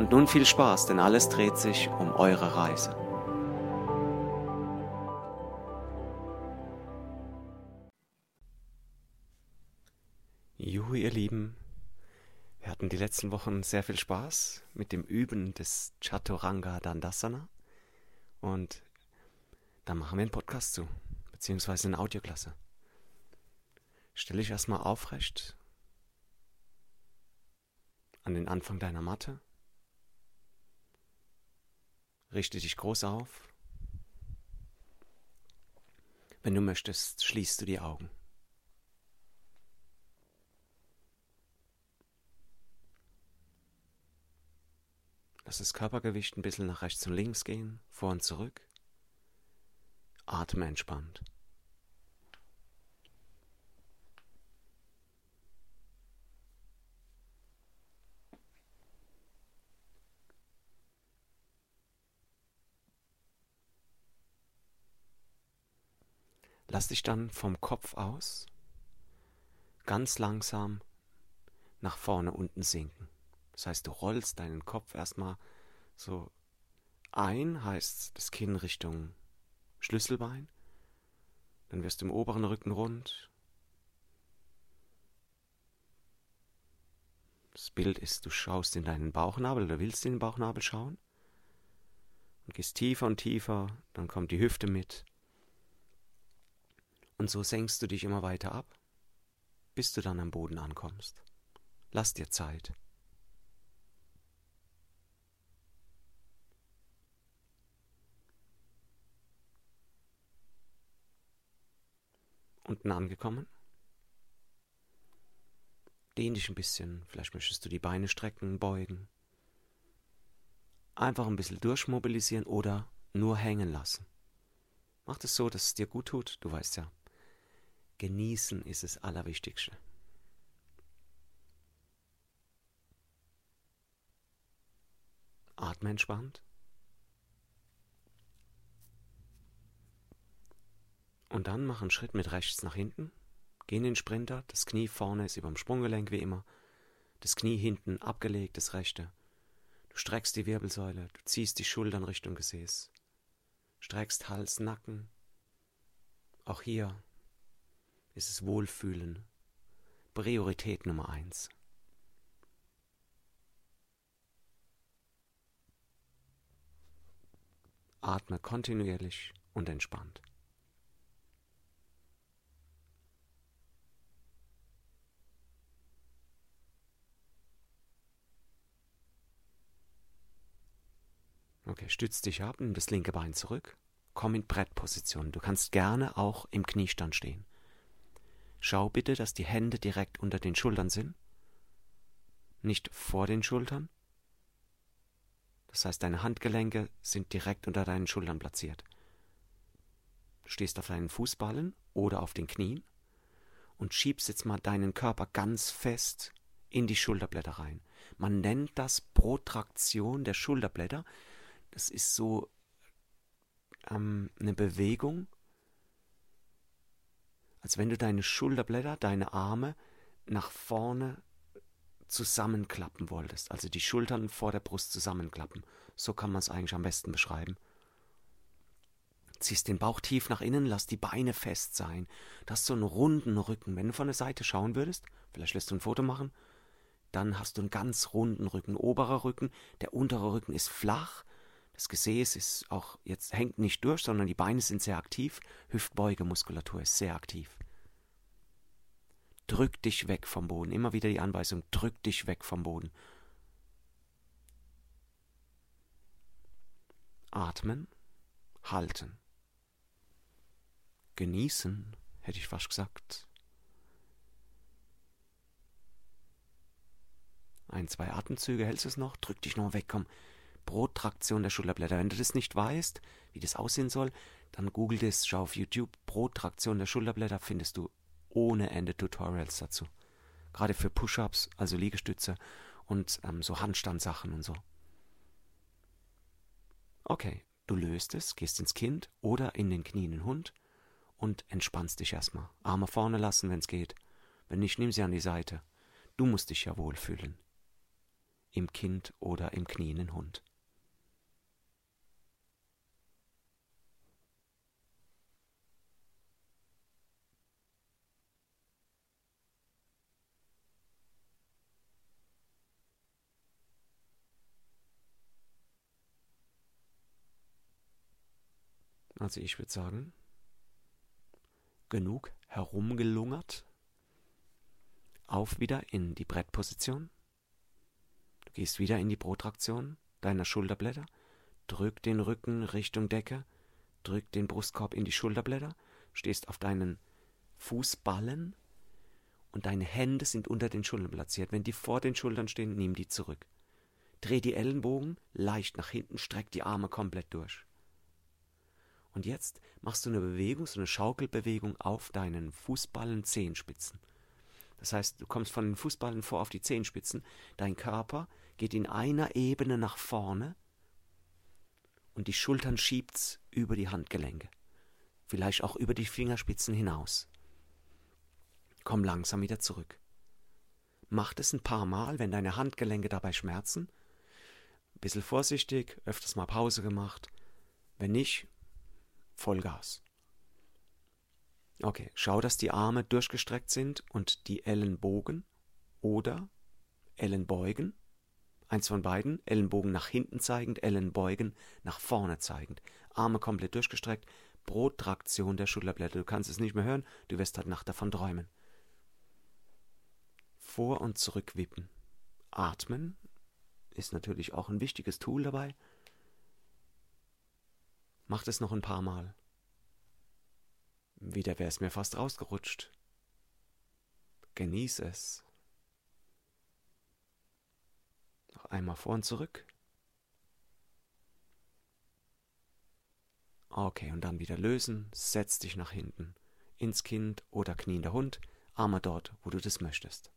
Und nun viel Spaß, denn alles dreht sich um eure Reise. Juhu, ihr Lieben. Wir hatten die letzten Wochen sehr viel Spaß mit dem Üben des Chaturanga Dandasana. Und da machen wir einen Podcast zu, beziehungsweise eine Audioklasse. Stell dich erstmal aufrecht an den Anfang deiner Matte. Richte dich groß auf. Wenn du möchtest, schließt du die Augen. Lass das Körpergewicht ein bisschen nach rechts und links gehen, vor und zurück. Atme entspannt. Lass dich dann vom Kopf aus ganz langsam nach vorne unten sinken. Das heißt, du rollst deinen Kopf erstmal so ein, heißt das Kinn Richtung Schlüsselbein. Dann wirst du im oberen Rücken rund. Das Bild ist, du schaust in deinen Bauchnabel oder willst in den Bauchnabel schauen und gehst tiefer und tiefer, dann kommt die Hüfte mit. Und so senkst du dich immer weiter ab, bis du dann am Boden ankommst. Lass dir Zeit. Unten angekommen. Dehn dich ein bisschen. Vielleicht möchtest du die Beine strecken, beugen. Einfach ein bisschen durchmobilisieren oder nur hängen lassen. Mach es so, dass es dir gut tut. Du weißt ja, Genießen ist das Allerwichtigste. Atme entspannt. Und dann mach einen Schritt mit rechts nach hinten. Geh in den Sprinter. Das Knie vorne ist über dem Sprunggelenk wie immer. Das Knie hinten abgelegt, das rechte. Du streckst die Wirbelsäule. Du ziehst die Schultern Richtung Gesäß. Streckst Hals, Nacken. Auch hier ist es Wohlfühlen. Priorität Nummer eins. Atme kontinuierlich und entspannt. Okay, stütz dich ab, nimm das linke Bein zurück, komm in Brettposition. Du kannst gerne auch im Kniestand stehen. Schau bitte, dass die Hände direkt unter den Schultern sind, nicht vor den Schultern. Das heißt, deine Handgelenke sind direkt unter deinen Schultern platziert. Du stehst auf deinen Fußballen oder auf den Knien und schiebst jetzt mal deinen Körper ganz fest in die Schulterblätter rein. Man nennt das Protraktion der Schulterblätter. Das ist so ähm, eine Bewegung, als wenn du deine Schulterblätter, deine Arme nach vorne zusammenklappen wolltest, also die Schultern vor der Brust zusammenklappen. So kann man es eigentlich am besten beschreiben. Ziehst den Bauch tief nach innen, lass die Beine fest sein. Du hast so einen runden Rücken. Wenn du von der Seite schauen würdest, vielleicht lässt du ein Foto machen, dann hast du einen ganz runden Rücken, oberer Rücken, der untere Rücken ist flach, das Gesäß ist auch jetzt hängt nicht durch, sondern die Beine sind sehr aktiv. Hüftbeugemuskulatur ist sehr aktiv. Drück dich weg vom Boden. Immer wieder die Anweisung, drück dich weg vom Boden. Atmen, halten. Genießen, hätte ich fast gesagt. Ein, zwei Atemzüge hältst du es noch, drück dich noch weg, komm. Prottraktion der Schulterblätter. Wenn du das nicht weißt, wie das aussehen soll, dann google das, schau auf YouTube. Prottraktion der Schulterblätter findest du ohne Ende Tutorials dazu. Gerade für Push-ups, also Liegestütze und ähm, so Handstandsachen und so. Okay, du löst es, gehst ins Kind oder in den knienden Hund und entspannst dich erstmal. Arme vorne lassen, wenn es geht. Wenn nicht, nimm sie an die Seite. Du musst dich ja wohlfühlen. Im Kind oder im knienden Hund. Also ich würde sagen, genug herumgelungert. Auf wieder in die Brettposition. Du gehst wieder in die Protraktion deiner Schulterblätter. Drück den Rücken Richtung Decke. Drück den Brustkorb in die Schulterblätter. Stehst auf deinen Fußballen und deine Hände sind unter den Schultern platziert. Wenn die vor den Schultern stehen, nimm die zurück. Dreh die Ellenbogen leicht nach hinten, streck die Arme komplett durch. Und jetzt machst du eine Bewegung, so eine Schaukelbewegung auf deinen Fußballen Zehenspitzen. Das heißt, du kommst von den Fußballen vor auf die Zehenspitzen, dein Körper geht in einer Ebene nach vorne und die Schultern schiebt's über die Handgelenke. Vielleicht auch über die Fingerspitzen hinaus. Komm langsam wieder zurück. Mach das ein paar Mal, wenn deine Handgelenke dabei schmerzen. Ein bisschen vorsichtig, öfters mal Pause gemacht. Wenn nicht, Vollgas. Okay, schau, dass die Arme durchgestreckt sind und die Ellenbogen oder Ellenbeugen, eins von beiden, Ellenbogen nach hinten zeigend, Ellenbeugen nach vorne zeigend, Arme komplett durchgestreckt, Prottraktion der Schulterblätter. Du kannst es nicht mehr hören, du wirst halt Nacht davon träumen. Vor und zurück wippen. Atmen ist natürlich auch ein wichtiges Tool dabei. Macht es noch ein paar Mal. Wieder wäre es mir fast rausgerutscht. Genieß es. Noch einmal vor und zurück. Okay, und dann wieder lösen, setz dich nach hinten, ins Kind oder kniender Hund, Arme dort, wo du das möchtest.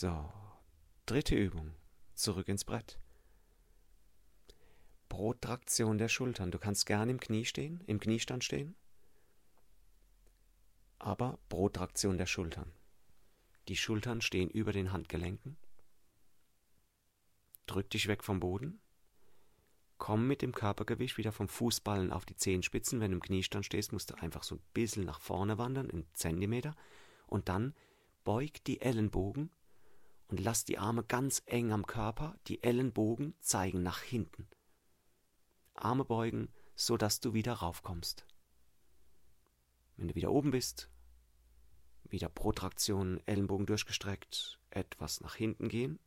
So, dritte Übung. Zurück ins Brett. Protraktion der Schultern. Du kannst gerne im Knie stehen, im Kniestand stehen. Aber Protraktion der Schultern. Die Schultern stehen über den Handgelenken. Drück dich weg vom Boden. Komm mit dem Körpergewicht wieder vom Fußballen auf die Zehenspitzen. Wenn du im Kniestand stehst, musst du einfach so ein bisschen nach vorne wandern, einen Zentimeter. Und dann beug die Ellenbogen und lass die Arme ganz eng am Körper, die Ellenbogen zeigen nach hinten. Arme beugen, so dass du wieder raufkommst. Wenn du wieder oben bist, wieder Protraktion, Ellenbogen durchgestreckt, etwas nach hinten gehen,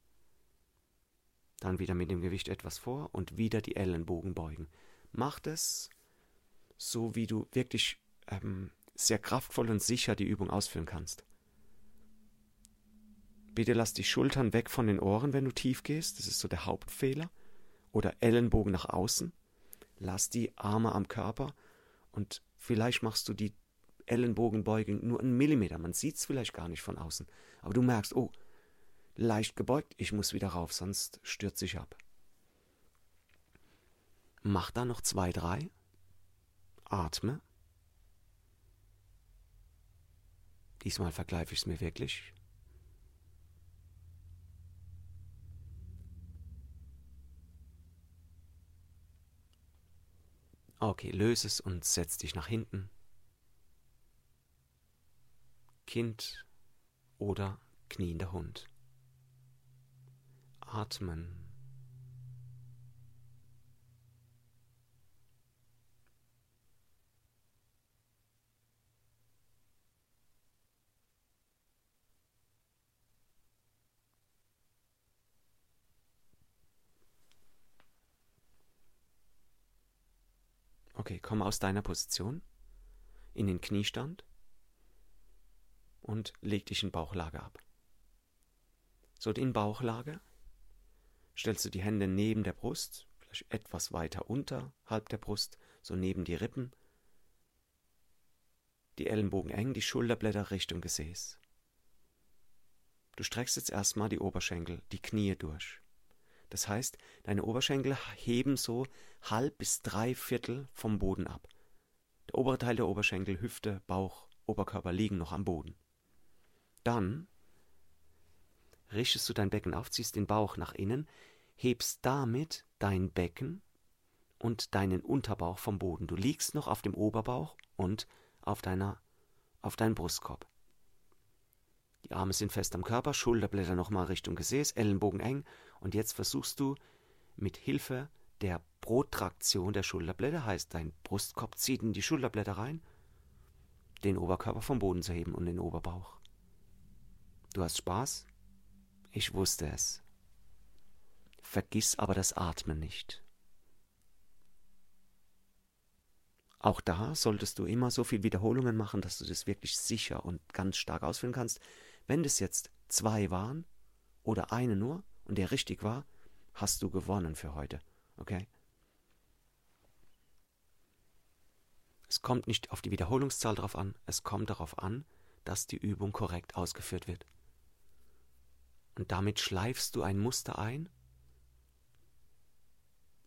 dann wieder mit dem Gewicht etwas vor und wieder die Ellenbogen beugen. Mach das so, wie du wirklich ähm, sehr kraftvoll und sicher die Übung ausführen kannst. Bitte lass die Schultern weg von den Ohren, wenn du tief gehst. Das ist so der Hauptfehler. Oder Ellenbogen nach außen. Lass die Arme am Körper und vielleicht machst du die Ellenbogenbeugung nur einen Millimeter. Man sieht es vielleicht gar nicht von außen. Aber du merkst, oh, leicht gebeugt, ich muss wieder rauf, sonst stürze ich ab. Mach da noch zwei, drei. Atme. Diesmal vergleiche ich es mir wirklich. Okay, löse es und setz dich nach hinten. Kind oder kniender Hund. Atmen. Okay, komm aus deiner Position in den Kniestand und leg dich in Bauchlage ab. So, in Bauchlage stellst du die Hände neben der Brust, vielleicht etwas weiter unterhalb der Brust, so neben die Rippen, die Ellenbogen eng, die Schulterblätter Richtung Gesäß. Du streckst jetzt erstmal die Oberschenkel, die Knie durch. Das heißt, deine Oberschenkel heben so halb bis drei Viertel vom Boden ab. Der obere Teil der Oberschenkel, Hüfte, Bauch, Oberkörper liegen noch am Boden. Dann richtest du dein Becken auf, ziehst den Bauch nach innen, hebst damit dein Becken und deinen Unterbauch vom Boden. Du liegst noch auf dem Oberbauch und auf deiner auf deinem Brustkorb. Die Arme sind fest am Körper, Schulterblätter nochmal Richtung Gesäß, Ellenbogen eng und jetzt versuchst du mit Hilfe der Protraktion der Schulterblätter, heißt dein Brustkorb zieht in die Schulterblätter rein, den Oberkörper vom Boden zu heben und den Oberbauch. Du hast Spaß? Ich wusste es. Vergiss aber das Atmen nicht. Auch da solltest du immer so viel Wiederholungen machen, dass du das wirklich sicher und ganz stark ausführen kannst. Wenn das jetzt zwei waren oder eine nur und der richtig war, hast du gewonnen für heute. Okay? Es kommt nicht auf die Wiederholungszahl drauf an, es kommt darauf an, dass die Übung korrekt ausgeführt wird. Und damit schleifst du ein Muster ein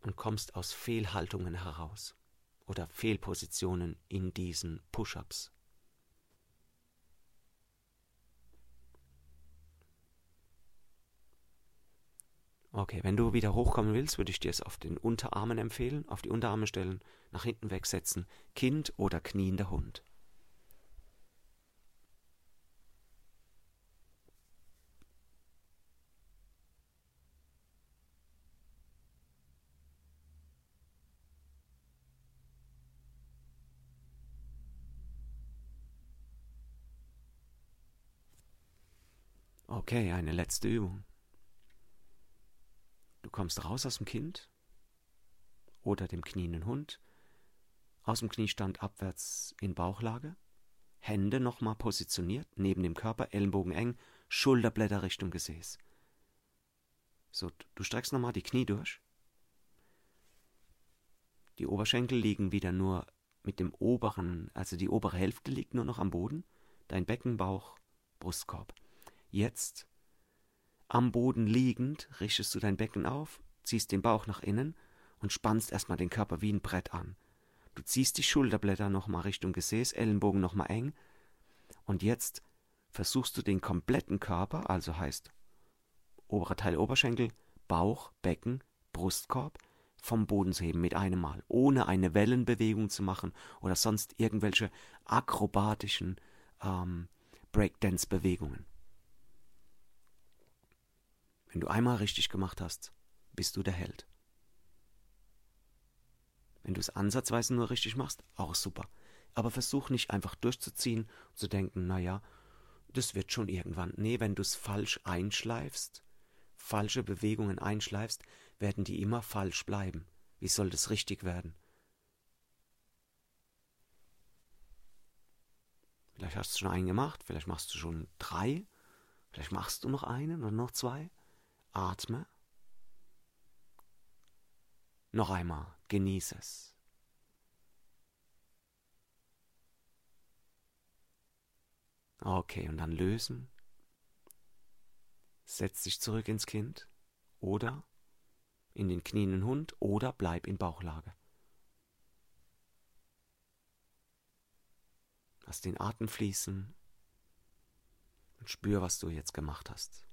und kommst aus Fehlhaltungen heraus oder Fehlpositionen in diesen Push-ups. Okay, wenn du wieder hochkommen willst, würde ich dir es auf den Unterarmen empfehlen, auf die Unterarme stellen, nach hinten wegsetzen, Kind oder kniender Hund. Okay, eine letzte Übung. Du kommst raus aus dem Kind oder dem knienden Hund, aus dem Kniestand abwärts in Bauchlage, Hände nochmal positioniert, neben dem Körper, Ellenbogen eng, Schulterblätter Richtung Gesäß. So, du streckst nochmal die Knie durch. Die Oberschenkel liegen wieder nur mit dem oberen, also die obere Hälfte liegt nur noch am Boden, dein Becken, Bauch, Brustkorb. Jetzt, am Boden liegend, richtest du dein Becken auf, ziehst den Bauch nach innen und spannst erstmal den Körper wie ein Brett an. Du ziehst die Schulterblätter nochmal Richtung Gesäß, Ellenbogen nochmal eng. Und jetzt versuchst du den kompletten Körper, also heißt oberer Teil Oberschenkel, Bauch, Becken, Brustkorb, vom Boden zu heben mit einem Mal, ohne eine Wellenbewegung zu machen oder sonst irgendwelche akrobatischen ähm, Breakdance-Bewegungen. Wenn du einmal richtig gemacht hast, bist du der Held. Wenn du es ansatzweise nur richtig machst, auch super. Aber versuch nicht einfach durchzuziehen und zu denken, naja, das wird schon irgendwann. Nee, wenn du es falsch einschleifst, falsche Bewegungen einschleifst, werden die immer falsch bleiben. Wie soll das richtig werden? Vielleicht hast du schon einen gemacht, vielleicht machst du schon drei, vielleicht machst du noch einen oder noch zwei. Atme. Noch einmal, genieße es. Okay, und dann lösen. Setz dich zurück ins Kind oder in den knienden Hund oder bleib in Bauchlage. Lass den Atem fließen und spür, was du jetzt gemacht hast.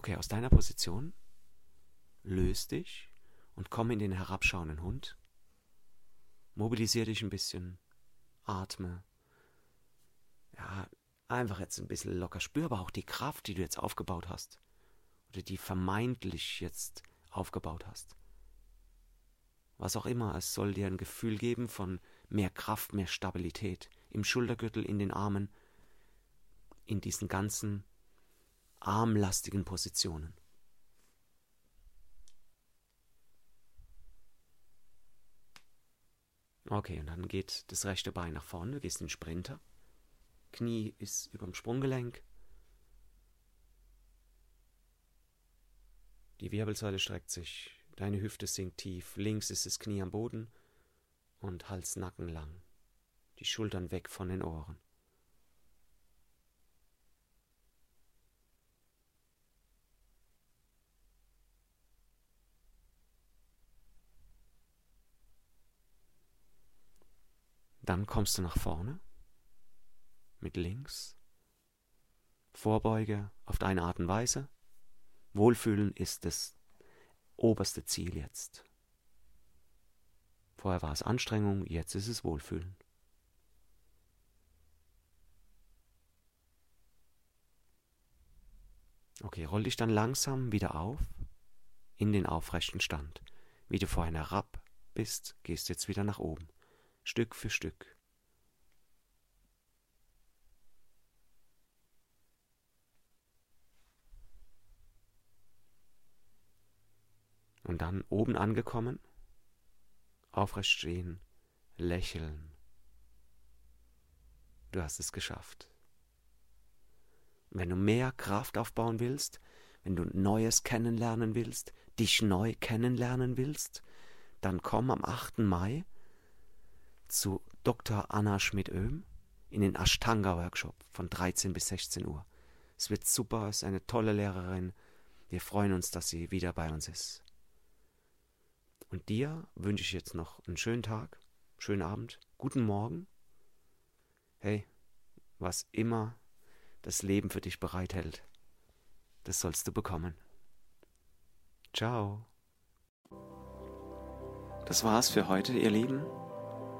Okay, aus deiner Position löst dich und komm in den herabschauenden Hund. Mobilisier dich ein bisschen, atme. Ja, einfach jetzt ein bisschen locker. Spür aber auch die Kraft, die du jetzt aufgebaut hast. Oder die vermeintlich jetzt aufgebaut hast. Was auch immer, es soll dir ein Gefühl geben von mehr Kraft, mehr Stabilität im Schultergürtel, in den Armen, in diesen ganzen armlastigen Positionen. Okay, und dann geht das rechte Bein nach vorne, du gehst in den Sprinter. Knie ist über dem Sprunggelenk. Die Wirbelsäule streckt sich, deine Hüfte sinkt tief, links ist das Knie am Boden und Hals Nacken lang. Die Schultern weg von den Ohren. Dann kommst du nach vorne mit links. Vorbeuge auf deine Art und Weise. Wohlfühlen ist das oberste Ziel jetzt. Vorher war es Anstrengung, jetzt ist es Wohlfühlen. Okay, roll dich dann langsam wieder auf in den aufrechten Stand. Wie du vorhin herab bist, gehst du jetzt wieder nach oben. Stück für Stück. Und dann oben angekommen, aufrecht stehen, lächeln. Du hast es geschafft. Wenn du mehr Kraft aufbauen willst, wenn du Neues kennenlernen willst, dich neu kennenlernen willst, dann komm am 8. Mai zu Dr. Anna Schmidt-Oehm in den Ashtanga-Workshop von 13 bis 16 Uhr. Es wird super, es ist eine tolle Lehrerin. Wir freuen uns, dass sie wieder bei uns ist. Und dir wünsche ich jetzt noch einen schönen Tag, schönen Abend, guten Morgen. Hey, was immer das Leben für dich bereithält, das sollst du bekommen. Ciao. Das war's für heute, ihr Lieben